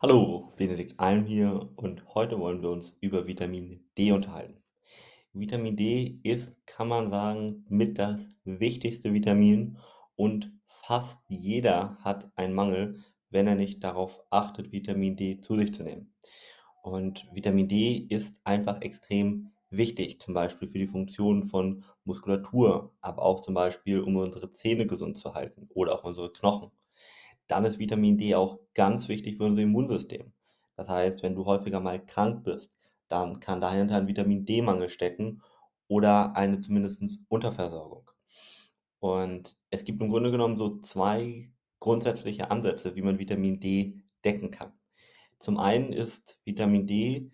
Hallo, Benedikt Alm hier und heute wollen wir uns über Vitamin D unterhalten. Vitamin D ist, kann man sagen, mit das wichtigste Vitamin und fast jeder hat einen Mangel, wenn er nicht darauf achtet, Vitamin D zu sich zu nehmen. Und Vitamin D ist einfach extrem wichtig, zum Beispiel für die Funktion von Muskulatur, aber auch zum Beispiel, um unsere Zähne gesund zu halten oder auch unsere Knochen. Dann ist Vitamin D auch ganz wichtig für unser Immunsystem. Das heißt, wenn du häufiger mal krank bist, dann kann dahinter ein Vitamin D-Mangel stecken oder eine zumindest Unterversorgung. Und es gibt im Grunde genommen so zwei grundsätzliche Ansätze, wie man Vitamin D decken kann. Zum einen ist Vitamin D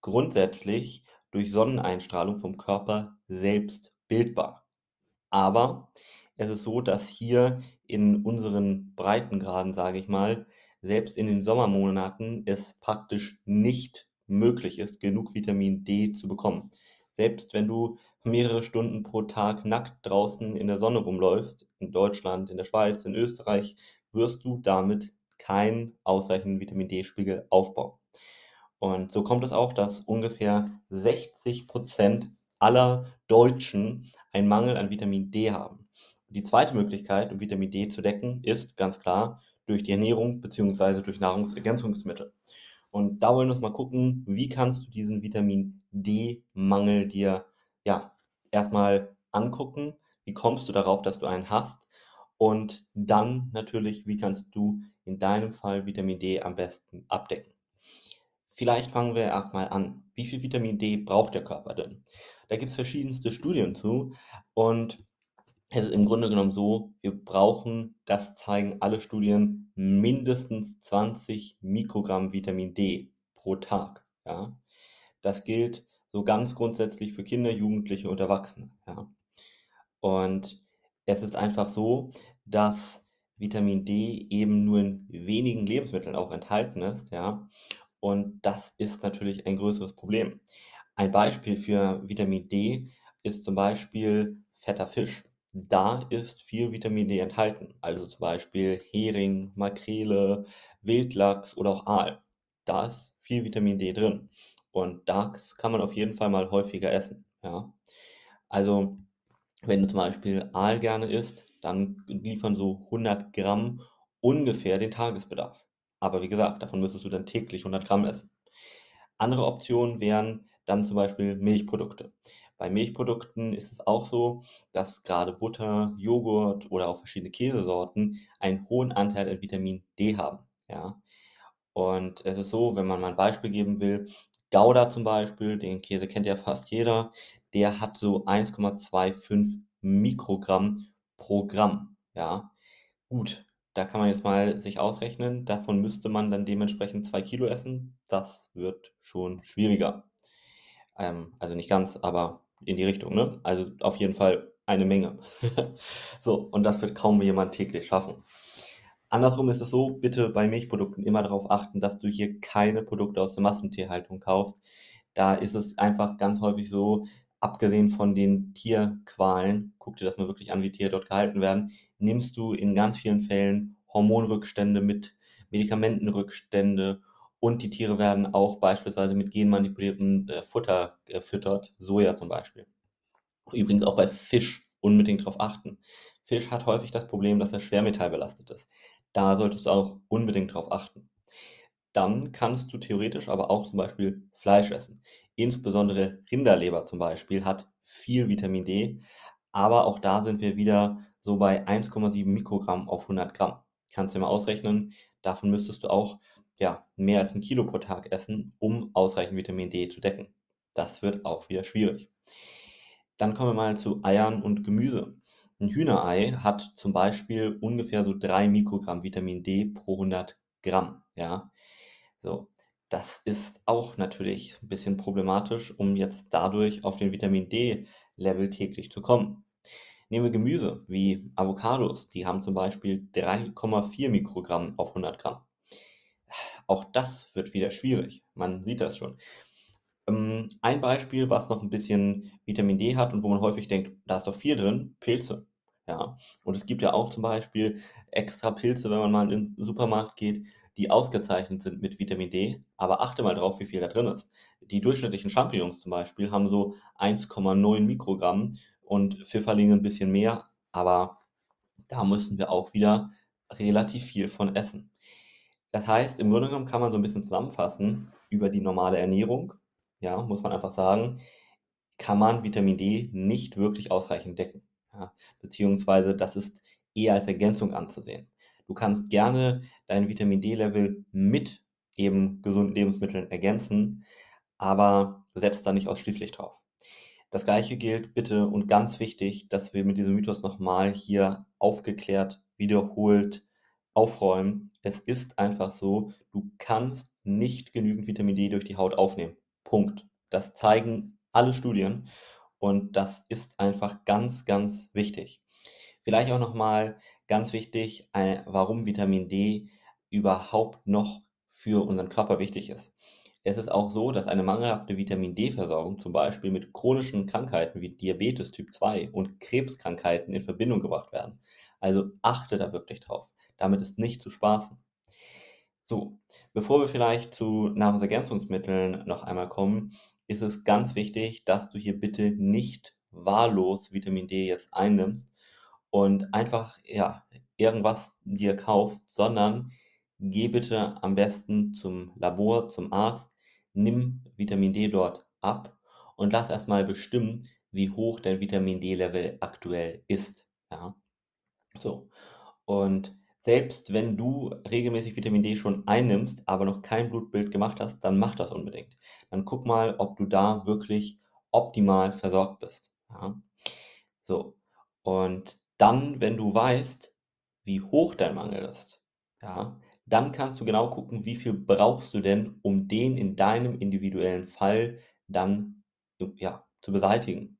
grundsätzlich durch Sonneneinstrahlung vom Körper selbst bildbar. Aber es ist so, dass hier in unseren Breitengraden, sage ich mal, selbst in den Sommermonaten es praktisch nicht möglich ist, genug Vitamin D zu bekommen. Selbst wenn du mehrere Stunden pro Tag nackt draußen in der Sonne rumläufst, in Deutschland, in der Schweiz, in Österreich, wirst du damit keinen ausreichenden Vitamin D-Spiegel aufbauen. Und so kommt es auch, dass ungefähr 60 Prozent aller Deutschen einen Mangel an Vitamin D haben. Die zweite Möglichkeit, um Vitamin D zu decken, ist ganz klar durch die Ernährung bzw. durch Nahrungsergänzungsmittel. Und da wollen wir uns mal gucken, wie kannst du diesen Vitamin D-Mangel dir ja erstmal angucken, wie kommst du darauf, dass du einen hast und dann natürlich, wie kannst du in deinem Fall Vitamin D am besten abdecken. Vielleicht fangen wir erstmal an. Wie viel Vitamin D braucht der Körper denn? Da gibt es verschiedenste Studien zu und es ist im Grunde genommen so, wir brauchen, das zeigen alle Studien, mindestens 20 Mikrogramm Vitamin D pro Tag. Ja? Das gilt so ganz grundsätzlich für Kinder, Jugendliche und Erwachsene. Ja? Und es ist einfach so, dass Vitamin D eben nur in wenigen Lebensmitteln auch enthalten ist. Ja? Und das ist natürlich ein größeres Problem. Ein Beispiel für Vitamin D ist zum Beispiel fetter Fisch da ist viel Vitamin D enthalten, also zum Beispiel Hering, Makrele, Wildlachs oder auch Aal. Da ist viel Vitamin D drin und das kann man auf jeden Fall mal häufiger essen. Ja? Also wenn du zum Beispiel Aal gerne isst, dann liefern so 100 Gramm ungefähr den Tagesbedarf. Aber wie gesagt, davon müsstest du dann täglich 100 Gramm essen. Andere Optionen wären dann zum Beispiel Milchprodukte. Bei Milchprodukten ist es auch so, dass gerade Butter, Joghurt oder auch verschiedene Käsesorten einen hohen Anteil an Vitamin D haben. Ja? Und es ist so, wenn man mal ein Beispiel geben will, Gouda zum Beispiel, den Käse kennt ja fast jeder, der hat so 1,25 Mikrogramm pro Gramm. Ja, gut, da kann man jetzt mal sich ausrechnen, davon müsste man dann dementsprechend 2 Kilo essen. Das wird schon schwieriger. Ähm, also nicht ganz, aber in die Richtung, ne? Also auf jeden Fall eine Menge. so, und das wird kaum jemand täglich schaffen. Andersrum ist es so, bitte bei Milchprodukten immer darauf achten, dass du hier keine Produkte aus der Massentierhaltung kaufst. Da ist es einfach ganz häufig so, abgesehen von den Tierqualen, guck dir das mal wirklich an, wie Tiere dort gehalten werden, nimmst du in ganz vielen Fällen Hormonrückstände mit, Medikamentenrückstände und die Tiere werden auch beispielsweise mit genmanipuliertem äh, Futter gefüttert, Soja zum Beispiel. Übrigens auch bei Fisch unbedingt darauf achten. Fisch hat häufig das Problem, dass er schwermetallbelastet ist. Da solltest du auch unbedingt darauf achten. Dann kannst du theoretisch aber auch zum Beispiel Fleisch essen. Insbesondere Rinderleber zum Beispiel hat viel Vitamin D, aber auch da sind wir wieder so bei 1,7 Mikrogramm auf 100 Gramm. Kannst du dir mal ausrechnen, davon müsstest du auch ja, mehr als ein Kilo pro Tag essen, um ausreichend Vitamin D zu decken. Das wird auch wieder schwierig. Dann kommen wir mal zu Eiern und Gemüse. Ein Hühnerei hat zum Beispiel ungefähr so 3 Mikrogramm Vitamin D pro 100 Gramm. Ja, so. Das ist auch natürlich ein bisschen problematisch, um jetzt dadurch auf den Vitamin D-Level täglich zu kommen. Nehmen wir Gemüse wie Avocados, die haben zum Beispiel 3,4 Mikrogramm auf 100 Gramm. Auch das wird wieder schwierig. Man sieht das schon. Ähm, ein Beispiel, was noch ein bisschen Vitamin D hat und wo man häufig denkt, da ist doch viel drin, Pilze. Ja, und es gibt ja auch zum Beispiel extra Pilze, wenn man mal in den Supermarkt geht, die ausgezeichnet sind mit Vitamin D, aber achte mal drauf, wie viel da drin ist. Die durchschnittlichen Champignons zum Beispiel haben so 1,9 Mikrogramm und Pfifferlinge ein bisschen mehr, aber da müssen wir auch wieder relativ viel von essen. Das heißt, im Grunde genommen kann man so ein bisschen zusammenfassen über die normale Ernährung, ja, muss man einfach sagen, kann man Vitamin D nicht wirklich ausreichend decken. Ja, beziehungsweise das ist eher als Ergänzung anzusehen. Du kannst gerne dein Vitamin D-Level mit eben gesunden Lebensmitteln ergänzen, aber setz da nicht ausschließlich drauf. Das gleiche gilt bitte und ganz wichtig, dass wir mit diesem Mythos nochmal hier aufgeklärt, wiederholt aufräumen. Es ist einfach so, du kannst nicht genügend Vitamin D durch die Haut aufnehmen. Punkt. Das zeigen alle Studien und das ist einfach ganz, ganz wichtig. Vielleicht auch nochmal ganz wichtig, äh, warum Vitamin D überhaupt noch für unseren Körper wichtig ist. Es ist auch so, dass eine mangelhafte Vitamin D-Versorgung zum Beispiel mit chronischen Krankheiten wie Diabetes Typ 2 und Krebskrankheiten in Verbindung gebracht werden. Also achte da wirklich drauf. Damit ist nicht zu spaßen. So, bevor wir vielleicht zu Nahrungsergänzungsmitteln noch einmal kommen, ist es ganz wichtig, dass du hier bitte nicht wahllos Vitamin D jetzt einnimmst und einfach ja irgendwas dir kaufst, sondern geh bitte am besten zum Labor, zum Arzt, nimm Vitamin D dort ab und lass erstmal bestimmen, wie hoch dein Vitamin D-Level aktuell ist. Ja? So. Und selbst wenn du regelmäßig Vitamin D schon einnimmst, aber noch kein Blutbild gemacht hast, dann mach das unbedingt. Dann guck mal, ob du da wirklich optimal versorgt bist. Ja? So. Und dann, wenn du weißt, wie hoch dein Mangel ist, ja, dann kannst du genau gucken, wie viel brauchst du denn, um den in deinem individuellen Fall dann ja, zu beseitigen.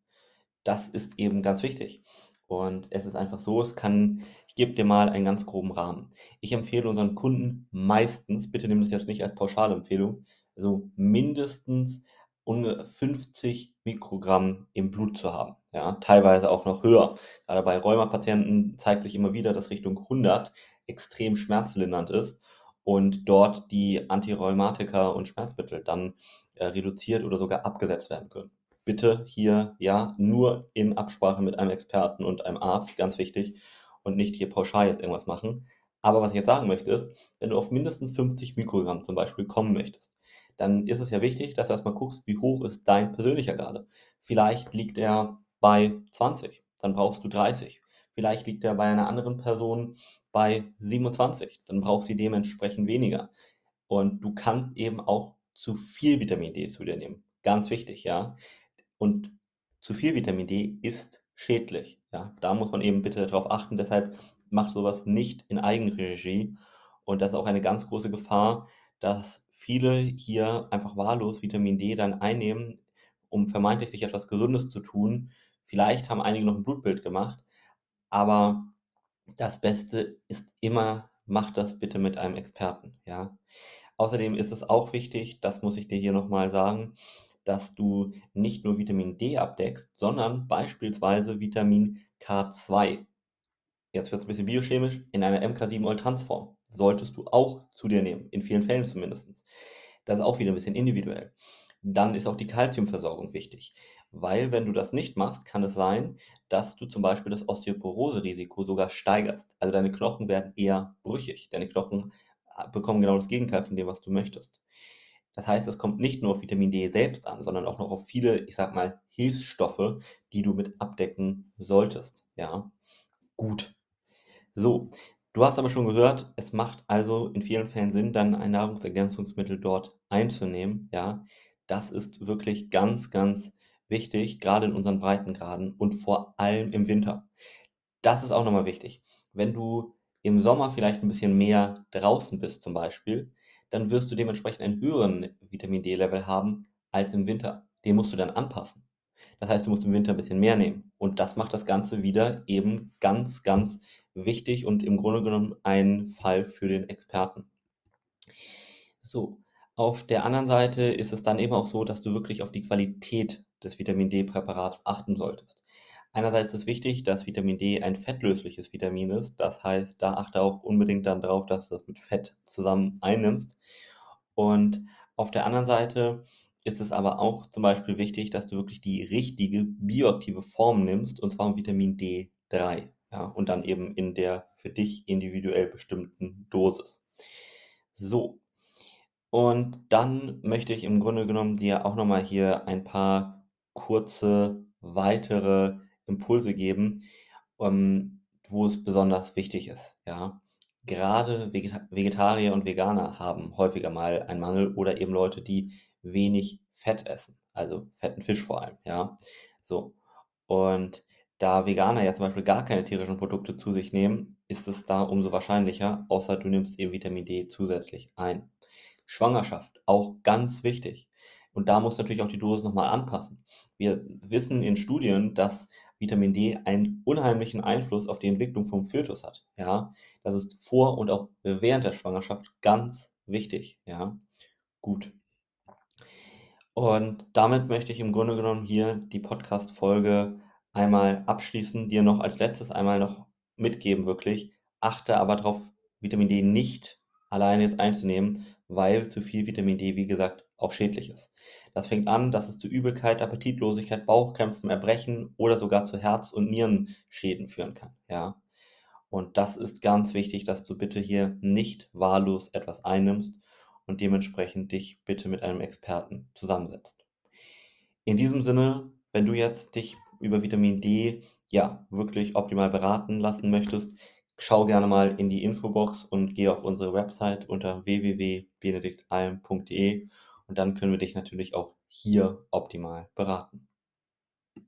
Das ist eben ganz wichtig. Und es ist einfach so, es kann, ich gebe dir mal einen ganz groben Rahmen. Ich empfehle unseren Kunden meistens, bitte nimm das jetzt nicht als Pauschalempfehlung, also mindestens 50 Mikrogramm im Blut zu haben. Ja, teilweise auch noch höher. Gerade bei Rheumapatienten zeigt sich immer wieder, dass Richtung 100 extrem schmerzlindernd ist und dort die Antirheumatika und Schmerzmittel dann äh, reduziert oder sogar abgesetzt werden können. Bitte hier ja nur in Absprache mit einem Experten und einem Arzt, ganz wichtig, und nicht hier pauschal jetzt irgendwas machen. Aber was ich jetzt sagen möchte ist, wenn du auf mindestens 50 Mikrogramm zum Beispiel kommen möchtest, dann ist es ja wichtig, dass du erstmal guckst, wie hoch ist dein persönlicher Grade. Vielleicht liegt er bei 20, dann brauchst du 30. Vielleicht liegt er bei einer anderen Person bei 27, dann brauchst du dementsprechend weniger. Und du kannst eben auch zu viel Vitamin D zu dir nehmen. Ganz wichtig, ja. Und zu viel Vitamin D ist schädlich. Ja, da muss man eben bitte darauf achten. Deshalb macht sowas nicht in Eigenregie. Und das ist auch eine ganz große Gefahr, dass viele hier einfach wahllos Vitamin D dann einnehmen, um vermeintlich sich etwas Gesundes zu tun. Vielleicht haben einige noch ein Blutbild gemacht, aber das Beste ist immer, mach das bitte mit einem Experten, ja. Außerdem ist es auch wichtig, das muss ich dir hier nochmal sagen, dass du nicht nur Vitamin D abdeckst, sondern beispielsweise Vitamin K2. Jetzt wird es ein bisschen biochemisch, in einer MK7-Oltanzform. Solltest du auch zu dir nehmen, in vielen Fällen zumindest. Das ist auch wieder ein bisschen individuell. Dann ist auch die Kalziumversorgung wichtig, weil wenn du das nicht machst, kann es sein, dass du zum Beispiel das Osteoporose-Risiko sogar steigerst. Also deine Knochen werden eher brüchig. Deine Knochen äh, bekommen genau das Gegenteil von dem, was du möchtest. Das heißt, es kommt nicht nur auf Vitamin D selbst an, sondern auch noch auf viele, ich sag mal, Hilfsstoffe, die du mit abdecken solltest. Ja, gut. So, du hast aber schon gehört, es macht also in vielen Fällen Sinn, dann ein Nahrungsergänzungsmittel dort einzunehmen. Ja, das ist wirklich ganz, ganz wichtig, gerade in unseren Breitengraden und vor allem im Winter. Das ist auch nochmal wichtig. Wenn du im Sommer vielleicht ein bisschen mehr draußen bist zum Beispiel, dann wirst du dementsprechend einen höheren Vitamin D-Level haben als im Winter. Den musst du dann anpassen. Das heißt, du musst im Winter ein bisschen mehr nehmen. Und das macht das Ganze wieder eben ganz, ganz wichtig und im Grunde genommen ein Fall für den Experten. So, auf der anderen Seite ist es dann eben auch so, dass du wirklich auf die Qualität des Vitamin D-Präparats achten solltest. Einerseits ist wichtig, dass Vitamin D ein fettlösliches Vitamin ist. Das heißt, da achte auch unbedingt dann drauf, dass du das mit Fett zusammen einnimmst. Und auf der anderen Seite ist es aber auch zum Beispiel wichtig, dass du wirklich die richtige bioaktive Form nimmst, und zwar Vitamin D3. Ja, und dann eben in der für dich individuell bestimmten Dosis. So. Und dann möchte ich im Grunde genommen dir auch nochmal hier ein paar kurze weitere Impulse geben, ähm, wo es besonders wichtig ist. Ja? Gerade Vegeta Vegetarier und Veganer haben häufiger mal einen Mangel oder eben Leute, die wenig Fett essen, also fetten Fisch vor allem. Ja? So. Und da Veganer ja zum Beispiel gar keine tierischen Produkte zu sich nehmen, ist es da umso wahrscheinlicher, außer du nimmst eben Vitamin D zusätzlich ein. Schwangerschaft, auch ganz wichtig. Und da muss natürlich auch die Dosis nochmal anpassen. Wir wissen in Studien, dass Vitamin D einen unheimlichen Einfluss auf die Entwicklung vom Fötus hat. Ja, das ist vor und auch während der Schwangerschaft ganz wichtig. Ja, gut. Und damit möchte ich im Grunde genommen hier die Podcast-Folge einmal abschließen, dir noch als letztes einmal noch mitgeben, wirklich. Achte aber darauf, Vitamin D nicht alleine jetzt einzunehmen, weil zu viel Vitamin D, wie gesagt, auch schädlich ist. Das fängt an, dass es zu Übelkeit, Appetitlosigkeit, Bauchkrämpfen, Erbrechen oder sogar zu Herz- und Nierenschäden führen kann. Ja? Und das ist ganz wichtig, dass du bitte hier nicht wahllos etwas einnimmst und dementsprechend dich bitte mit einem Experten zusammensetzt. In diesem Sinne, wenn du jetzt dich über Vitamin D ja wirklich optimal beraten lassen möchtest, schau gerne mal in die Infobox und geh auf unsere Website unter www.benediktalm.de und dann können wir dich natürlich auch hier optimal beraten.